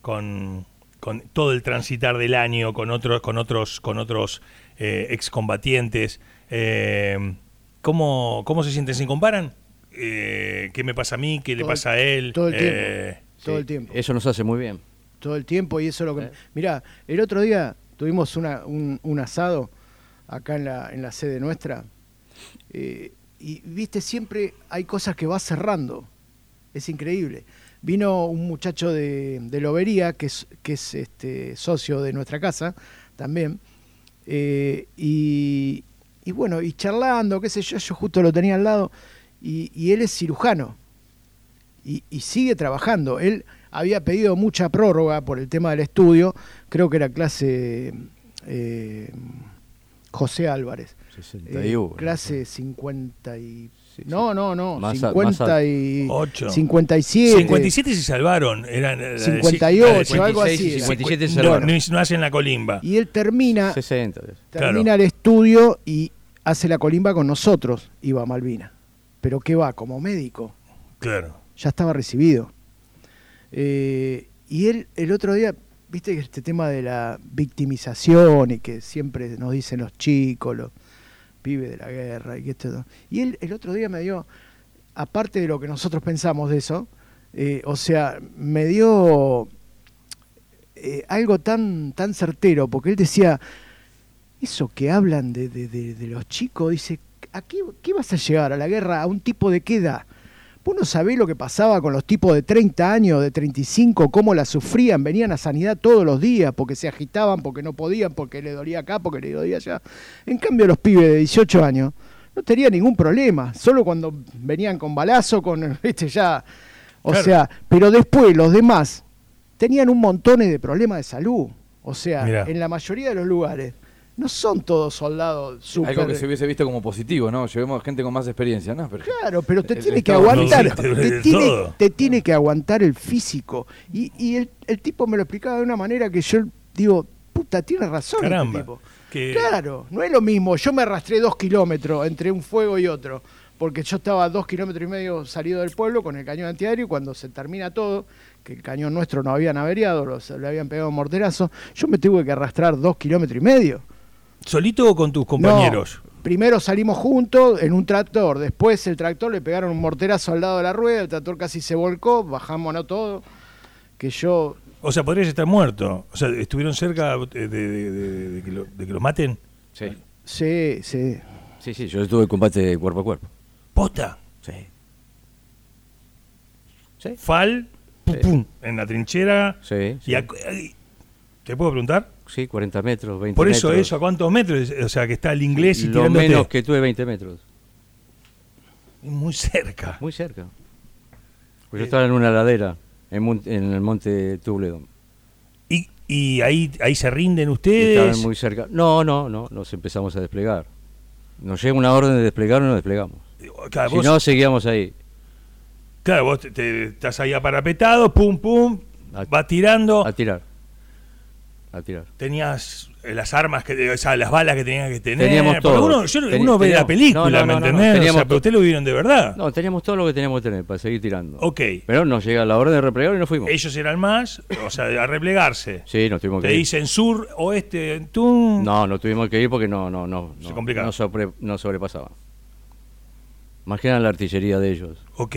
con, con todo el transitar del año, con otros, con otros, con otros eh, excombatientes, em, ¿cómo, ¿cómo se sienten? ¿Se comparan? Eh, ¿Qué me pasa a mí? ¿Qué le Todo pasa a él? todo el tiempo. Todo Sí, el tiempo. Eso nos hace muy bien. todo el tiempo y eso es lo que... Eh. Mirá, el otro día tuvimos una, un, un asado acá en la, en la sede nuestra eh, y viste, siempre hay cosas que va cerrando. Es increíble. Vino un muchacho de, de Lobería, que es, que es este, socio de nuestra casa también, eh, y, y bueno, y charlando, qué sé yo, yo justo lo tenía al lado, y, y él es cirujano y, y sigue trabajando. Él había pedido mucha prórroga por el tema del estudio, creo que era clase eh, José Álvarez. 61. Eh, clase 50 y... Sí, no, no, no, Más a- 50 más y... Ocho. 57. 57 se salvaron. Eran, eh, 58, sí, algo así 56 y era. 57 se No, salvaron. no, no hacen la colimba. Y él termina, 60. termina Claro. el estudio y hace la colimba con nosotros, iba a Malvina. Pero ¿qué va? Como médico. Claro. Ya estaba recibido. Eh, y él el otro día, viste que este tema de la victimización y que siempre nos dicen los chicos, los pibes de la guerra y que esto. Y él el otro día me dio, aparte de lo que nosotros pensamos de eso, eh, o sea, me dio eh, algo tan, tan certero, porque él decía, eso que hablan de, de- de- de los chicos, dice, ¿a qué, qué vas a llegar a la guerra? ¿A un tipo de qué edad? Vos no sabés lo que pasaba con los tipos de 30 años, de 35, cómo la sufrían, venían a sanidad todos los días porque se agitaban, porque no podían, porque le dolía acá, porque le dolía allá. En cambio, los pibes de 18 años no tenían ningún problema, solo cuando venían con balazo, con, viste, ya. O Claro. sea, pero después los demás tenían un montón de problemas de salud. O sea, Mirá. en la mayoría de los lugares no son todos soldados super... Algo que se hubiese visto como positivo, ¿no? Llevemos gente con más experiencia, ¿no? Pero Claro, pero te El- tiene el que aguantar, no, sí, te tiene, te tiene que aguantar el físico. Y, y el, el tipo me lo explicaba de una manera que yo digo, puta, tiene razón este Caramba. tipo. Que- Claro, no es lo mismo. Yo me arrastré dos kilómetros entre un fuego y otro, porque yo estaba a dos kilómetros y medio salido del pueblo con el cañón antiaéreo y cuando se termina todo, que el cañón nuestro no habían averiado, los, le habían pegado un morterazo, yo me tuve que arrastrar dos kilómetros y medio. ¿Solito o con tus compañeros? No, primero salimos juntos en un tractor, después el tractor le pegaron un morterazo al lado de la rueda, el tractor casi se volcó, bajamos no todo, que yo O sea, podrías estar muerto. O sea, ¿estuvieron cerca de, de- de- de- de que, lo- de que los maten? Sí. sí, sí. Sí, sí, yo estuve en combate cuerpo a cuerpo. ¿Posta? Sí. Sí. Fal, pum, Sí. pum, en la trinchera. Sí, sí. Y a- ¿Te puedo preguntar? Sí, 40 metros, 20 Por eso, metros. eso, ¿a cuántos metros? O sea, que está el inglés y Lo tirándote. menos que tuve 20 metros. Muy cerca. Muy cerca. Pues yo estaba en una ladera, en, el monte Tubledon. ¿Y, y ahí, ahí se rinden Y ustedes? Estaban muy cerca. No, no, no, nos empezamos a desplegar. Nos llega una orden de desplegar y nos desplegamos. Claro, si vos, no, seguíamos ahí. claro, vos te, te- estás ahí aparapetado, pum, pum, A- va tirando. A tirar. A tirar. tenías eh, las armas, que, o sea, las balas que tenías que tener. Teníamos todo. Uno, yo- Teni- uno ve la película, no, no, ¿me no, entendés? O sea, pero ustedes lo vieron de verdad. No, teníamos todo lo que teníamos que tener para seguir tirando. Ok. Pero nos llega la orden de replegar y nos fuimos. Ellos eran más, o sea, a replegarse. Sí, nos tuvimos Te que ir. dicen sur, oeste, tú. No, no tuvimos que ir porque no, no, no, Se no, complicaba. no, sobre- no sobrepasaba. Más que nada la artillería de ellos. Ok.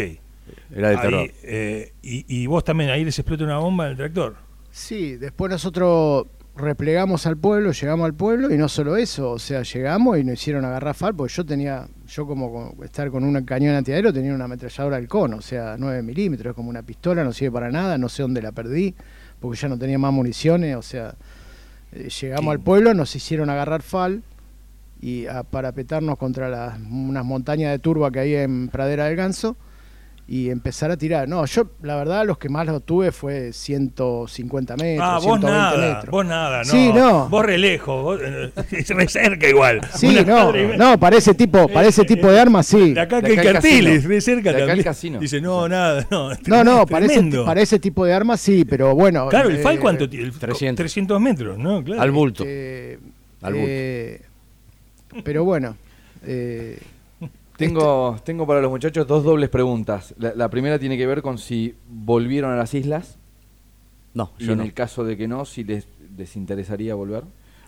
Era de Ahí, terror. eh, y, y vos también, ahí les explota una bomba en el tractor. Sí, después nosotros replegamos al pueblo, llegamos al pueblo y no solo eso, o sea, llegamos y nos hicieron agarrar FAL, porque yo tenía, yo como con- estar con un cañón antiaéreo tenía una ametralladora halcón, o sea, 9 milímetros, como una pistola, no sirve para nada, no sé dónde la perdí, porque ya no tenía más municiones, o sea, eh, llegamos Sí. al pueblo, nos hicieron agarrar FAL y a parapetarnos contra las, unas montañas de turba que hay en Pradera del Ganso y empezar a tirar. No, yo la verdad los que más los tuve fue 150 metros, Ah, vos 120 nada, metros. vos nada, no. Sí, no. Vos re lejos, vos, eh, re cerca igual. Sí, Una no, no, para ese tipo, para ese tipo de armas sí. De acá De que Cartiles, casino. re cerca De acá también. casino. Dice, no, nada, no. No, no, para ese, tremendo. para ese tipo de armas sí, pero bueno. Claro, el eh, FAL cuánto tiene? El- 300. 300 metros, ¿no? Claro. Al bulto. eh, Al bulto. eh, pero bueno, Tengo, tengo para los muchachos dos dobles preguntas. La, la primera tiene que ver con si volvieron a las islas No, y yo en no. el caso de que no, si les, les interesaría volver.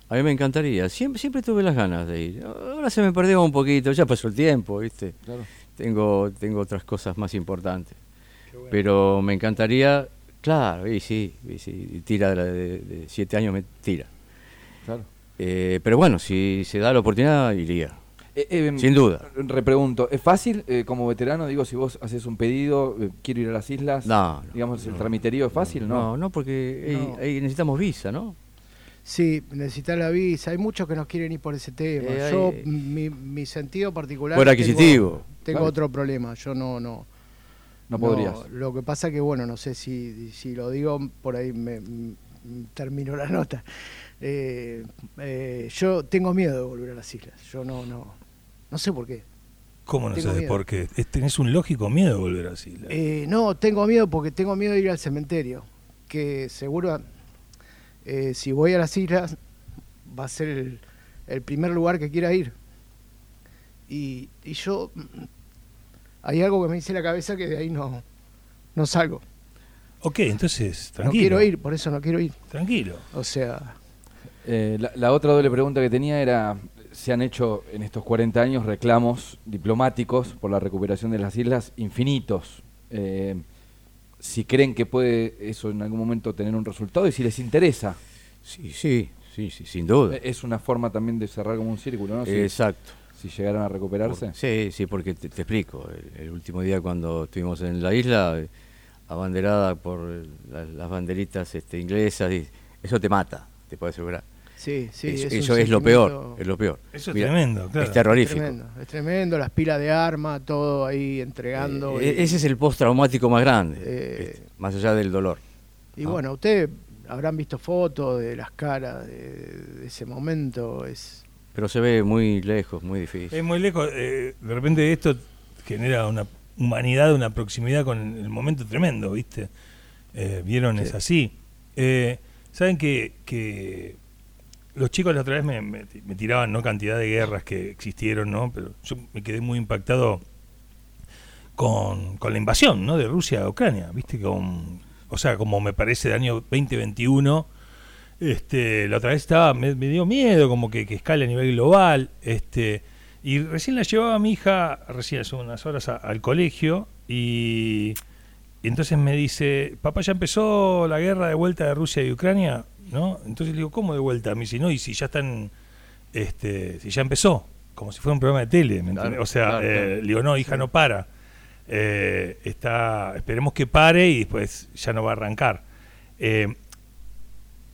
A mí me encantaría. Siempre, siempre tuve las ganas de ir. Ahora se me perdió un poquito. Ya pasó el tiempo, ¿viste? Claro. Tengo, tengo otras cosas más importantes. Pero me encantaría, claro, y sí, y sí, tira de, la de- de siete años, me tira. claro. Eh, pero bueno, si se da la oportunidad, iría. Eh, eh, Sin duda. Repregunto, ¿es fácil eh, como veterano? Digo, si vos haces un pedido, eh, quiero ir a las islas, No, no, digamos, el no. tramiterío es fácil, ¿no? No, no, porque eh, necesitamos visa, ¿no? sí, necesitar la visa. Hay muchos que no quieren ir por ese tema. Eh, yo, hay- mi, mi sentido particular. Tengo- adquisitivo. Tengo, Claro. otro problema. Yo no, no. No podrías. lo que pasa que, bueno, no sé si, si lo digo, por ahí me, termino la nota. Eh, eh, yo tengo miedo de volver a las islas. Yo no, no, no sé por qué. ¿Cómo no Tengo sabes miedo. por qué? Tenés un lógico miedo de volver así. la- Eh, no, tengo miedo porque tengo miedo de ir al cementerio. Que seguro, eh, si voy a las islas, va a ser el, el primer lugar que quiera ir. Y, y yo, mm, hay algo que me dice la cabeza que de ahí no, no salgo. Ok, entonces, tranquilo. No quiero ir, por eso no quiero ir. Tranquilo. O sea, Eh, la, la otra doble pregunta que tenía era, se han hecho en estos 40 años reclamos diplomáticos por la recuperación de las islas infinitos. Eh, si creen que puede eso en algún momento tener un resultado y si les interesa. Sí, sí, sí, sí, sin duda. Eh, Es una forma también de cerrar como un círculo, ¿no? Si, Exacto. si llegaran a recuperarse. Sí, sí, porque te, te explico. El, el último día cuando estuvimos en la isla, eh, abanderada por eh, la- las banderitas este, inglesas, eso te mata, te puedo asegurar. Sí, sí. eso un eso es lo peor, es lo peor. Eso es Mira, tremendo, claro. Es terrorífico. Tremendo, es tremendo, las pilas de armas, todo ahí entregando. Eh, y- ese es el postraumático más grande, Eh, este, más allá del dolor. Y Ah. bueno, ustedes habrán visto fotos de las caras de, de ese momento. Es Pero se ve muy lejos, muy difícil. Es muy lejos. eh, de repente esto genera una humanidad, una proximidad con el momento tremendo, ¿viste? Eh, Vieron, es Sí. así. Eh, Saben que, que los chicos la otra vez me, tiraban no cantidad de guerras que existieron, ¿no? Pero yo me quedé muy impactado con, con la invasión, ¿no? De Rusia a Ucrania, ¿viste? Con, o sea, como me parece de año 2021. Este, la otra vez estaba, me, dio miedo, como que, que escala a nivel global. Este, y recién la llevaba mi hija, recién hace unas horas, al colegio. Y, y entonces me dice, papá, ¿ya empezó la guerra de vuelta de Rusia y Ucrania? ¿No? Entonces le digo, ¿cómo de vuelta? Me dice, no, y si ya están, este, si ya empezó, como si fuera un programa de tele, ¿me Claro? O sea, claro, eh, claro. le digo, no, hija, no para. Eh, está, esperemos que pare y después ya no va a arrancar. Eh,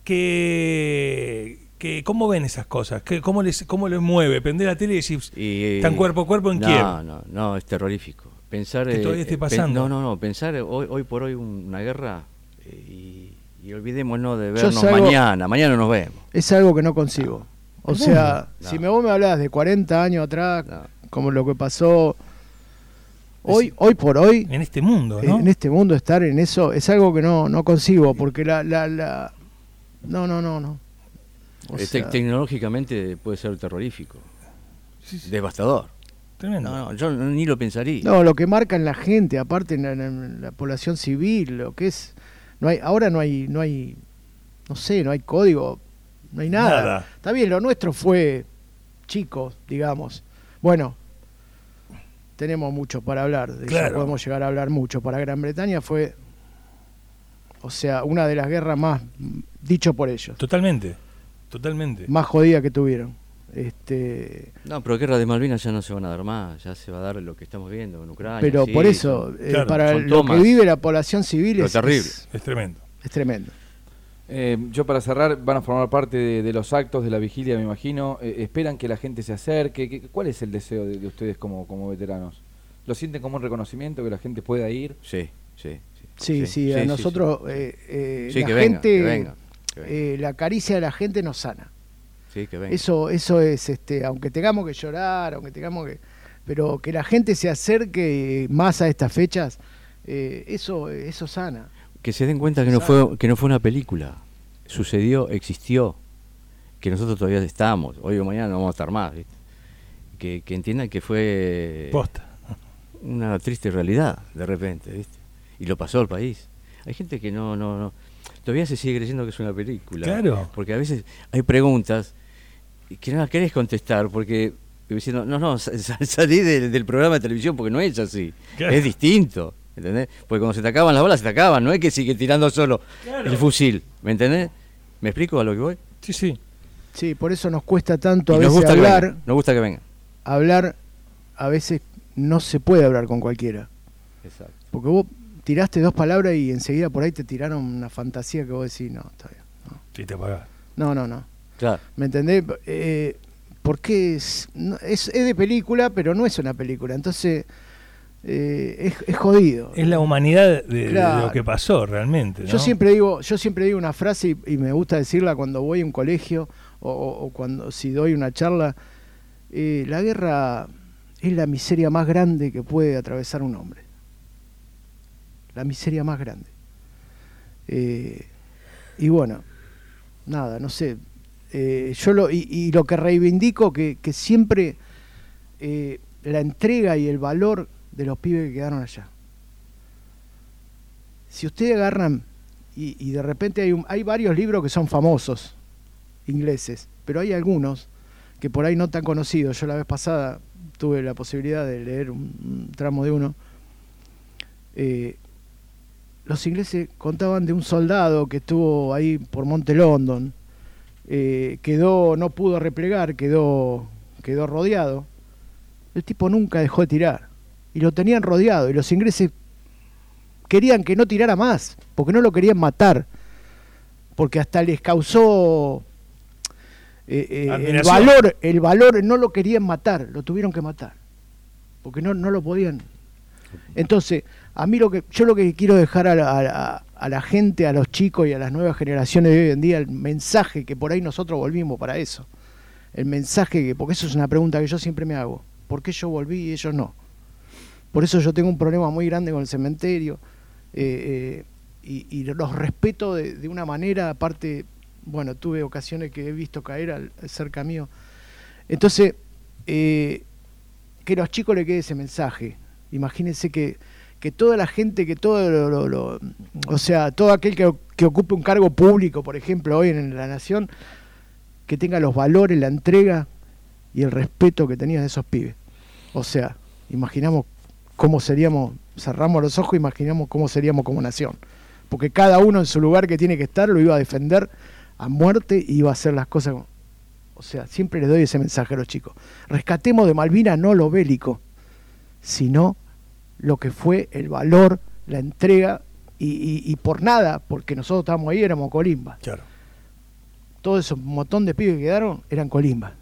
¿qué, qué- ¿Cómo ven esas cosas? ¿Qué, cómo, les, ¿Cómo les mueve? Prender la tele y decir, Y, ¿están cuerpo a cuerpo en no, Kiev? No, no, es terrorífico. Pensar, Que eh, todavía esté eh, pen- pasando. no, no, no, pensar eh, hoy, hoy por hoy un- una guerra eh, y, y olvidémonos de vernos salgo- mañana, mañana nos vemos. es algo que no consigo. O sea, si me vos me hablas de 40 años atrás, No. como lo que pasó hoy, Es- hoy por hoy, En este mundo, ¿no? en este mundo estar en eso es algo que no, no consigo, porque la, la, la no, no, no, no. O Eh, te- sea, tecnológicamente puede ser terrorífico, Sí, sí, devastador. Tremendo. No, no, yo ni lo pensaría. No, lo que marca en la gente, aparte en la, en la población civil, lo que es, no hay, ahora no hay, no hay, no sé, no hay código, no hay nada. Nada. Está bien, lo nuestro fue chico, digamos. Bueno, tenemos mucho para hablar, de eso podemos llegar a hablar mucho. Para Gran Bretaña fue, o sea, una de las guerras más dicho por ellos. Totalmente, totalmente. Más jodida que tuvieron. Este, No, pero guerra de Malvinas ya no se van a dar más, ya se va a dar lo que estamos viendo en Ucrania. pero sí, por eso, son- eh, claro, para lo que vive la población civil Lo es, terrible. es- Es tremendo. es tremendo. Eh, yo para cerrar, van a formar parte de, de los actos de la vigilia, me imagino. Eh, ¿Esperan que la gente se acerque? ¿Qué- ¿Cuál es el deseo de, de ustedes como, como veteranos? ¿Lo sienten como un reconocimiento que la gente pueda ir? Sí, sí. Sí, sí, a nosotros eh, eh, Sí, la que venga, gente, que venga, que venga. eh, la caricia de la gente nos sana. Sí, que venga. Eso, eso es, este, aunque tengamos que llorar, aunque tengamos que, pero que la gente se acerque más a estas fechas, eh, eso, eso sana. Que se den cuenta que no fue que no fue una película. Sucedió, existió. Que nosotros todavía estamos. Hoy o mañana no vamos a estar más. ¿viste? Que, que entiendan que fue Posta. una triste realidad de repente, ¿viste? Y lo pasó al país. Hay gente que no, no, no. Todavía se sigue creyendo que es una película. Claro. Porque a veces hay preguntas que no las querés contestar porque diciendo, no, no, sa- sa- salí del, del programa de televisión porque no es así. Claro. Es distinto. ¿Entendés? Porque cuando se te acaban las balas, se te acaban, no es que sigue tirando solo Claro. el fusil. ¿Me entendés? ¿Me explico a lo que voy? Sí, sí. Sí, por eso nos cuesta tanto a Y nos veces gusta que hablar, venga. Nos gusta que venga. hablar, a veces no se puede hablar con cualquiera. Exacto. Porque vos tiraste dos palabras y enseguida por ahí te tiraron una fantasía que vos decís, no, está bien. Sí, te apagás. No, no, no. Claro. ¿Me entendés? Eh, porque es, no- es, es de película, pero no es una película. Entonces, eh, es, es jodido. Es la humanidad de, lo que pasó realmente. ¿no? Yo siempre digo, yo siempre digo una frase y, y me gusta decirla cuando voy a un colegio o, o- o cuando si doy una charla. eh, la guerra es la miseria más grande que puede atravesar un hombre. La miseria más grande. Eh, y bueno, nada, no sé. eh, yo lo, y, lo que reivindico que, que siempre eh, la entrega y el valor de los pibes que quedaron allá si ustedes agarran y, y de repente hay, hay varios libros que son famosos, ingleses, pero hay algunos que por ahí no tan conocidos. Yo la vez pasada tuve la posibilidad de leer un, tramo de uno. Los ingleses contaban de un soldado que estuvo ahí por Monte London, eh, quedó, no pudo replegar, quedó, quedó rodeado. El tipo nunca dejó de tirar y lo tenían rodeado y los ingleses querían que no tirara más, porque no lo querían matar, porque hasta les causó eh, eh, el valor, el valor no lo querían matar, lo tuvieron que matar, porque no, no lo podían. Entonces, a mí lo que yo lo que quiero dejar a la, a la- a gente, a los chicos y a las nuevas generaciones de hoy en día, el mensaje que por ahí nosotros volvimos para eso. El mensaje que, porque eso es una pregunta que yo siempre me hago. ¿Por qué yo volví y ellos no? Por eso yo tengo un problema muy grande con el cementerio eh, eh, y, los respeto de, una manera, aparte, bueno, tuve ocasiones que he visto caer al, cerca mío. Entonces, eh, que los chicos le quede ese mensaje. Imagínense que, que toda la gente, que todo lo, o sea, todo aquel que, ocupe un cargo público, por ejemplo, hoy en la nación, que tenga los valores, la entrega y el respeto que tenían esos pibes. O sea, imaginamos cómo seríamos, cerramos los ojos, imaginamos cómo seríamos como nación. Porque cada uno en su lugar que tiene que estar lo iba a defender a muerte y iba a hacer las cosas. como- O sea, siempre les doy ese mensaje a los chicos. Rescatemos de Malvinas no lo bélico, sino lo que fue el valor, la entrega y, y- y por nada, porque nosotros estábamos ahí, éramos colimba. Claro. Todo ese montón de pibes que quedaron eran colimba.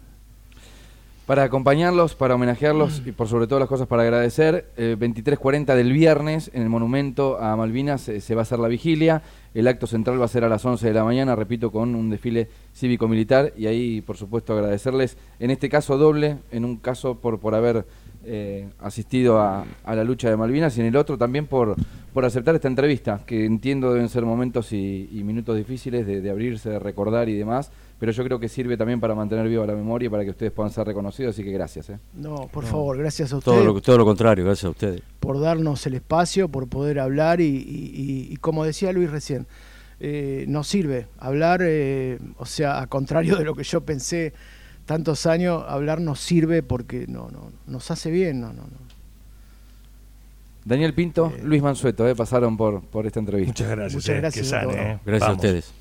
Para acompañarlos, para homenajearlos y por sobre todas las cosas para agradecer, eh, 23.40 del viernes en el monumento a Malvinas eh, se va a hacer la vigilia. El acto central va a ser a las 11 de la mañana, repito, con un desfile cívico-militar y ahí, por supuesto, agradecerles, en este caso doble, en un caso por, por haber eh, asistido a, a la lucha de Malvinas y en el otro también por, por aceptar esta entrevista, que entiendo deben ser momentos y, y minutos difíciles de, de abrirse, de recordar y demás, pero yo creo que sirve también para mantener viva la memoria y para que ustedes puedan ser reconocidos, así que gracias. ¿eh? No, por favor, gracias a ustedes Todo lo, todo lo contrario, gracias a ustedes. por darnos el espacio, por poder hablar y, y- y- y como decía Luis recién, eh, nos sirve hablar, eh, o sea, a contrario de lo que yo pensé tantos años, hablar nos sirve porque no, no, nos hace bien, no, no, no. Daniel Pinto, Luis Mansueto, eh, pasaron por, por esta entrevista. Muchas gracias. Muchas eh, gracias que a sane, todos. eh. Gracias Vamos. a ustedes.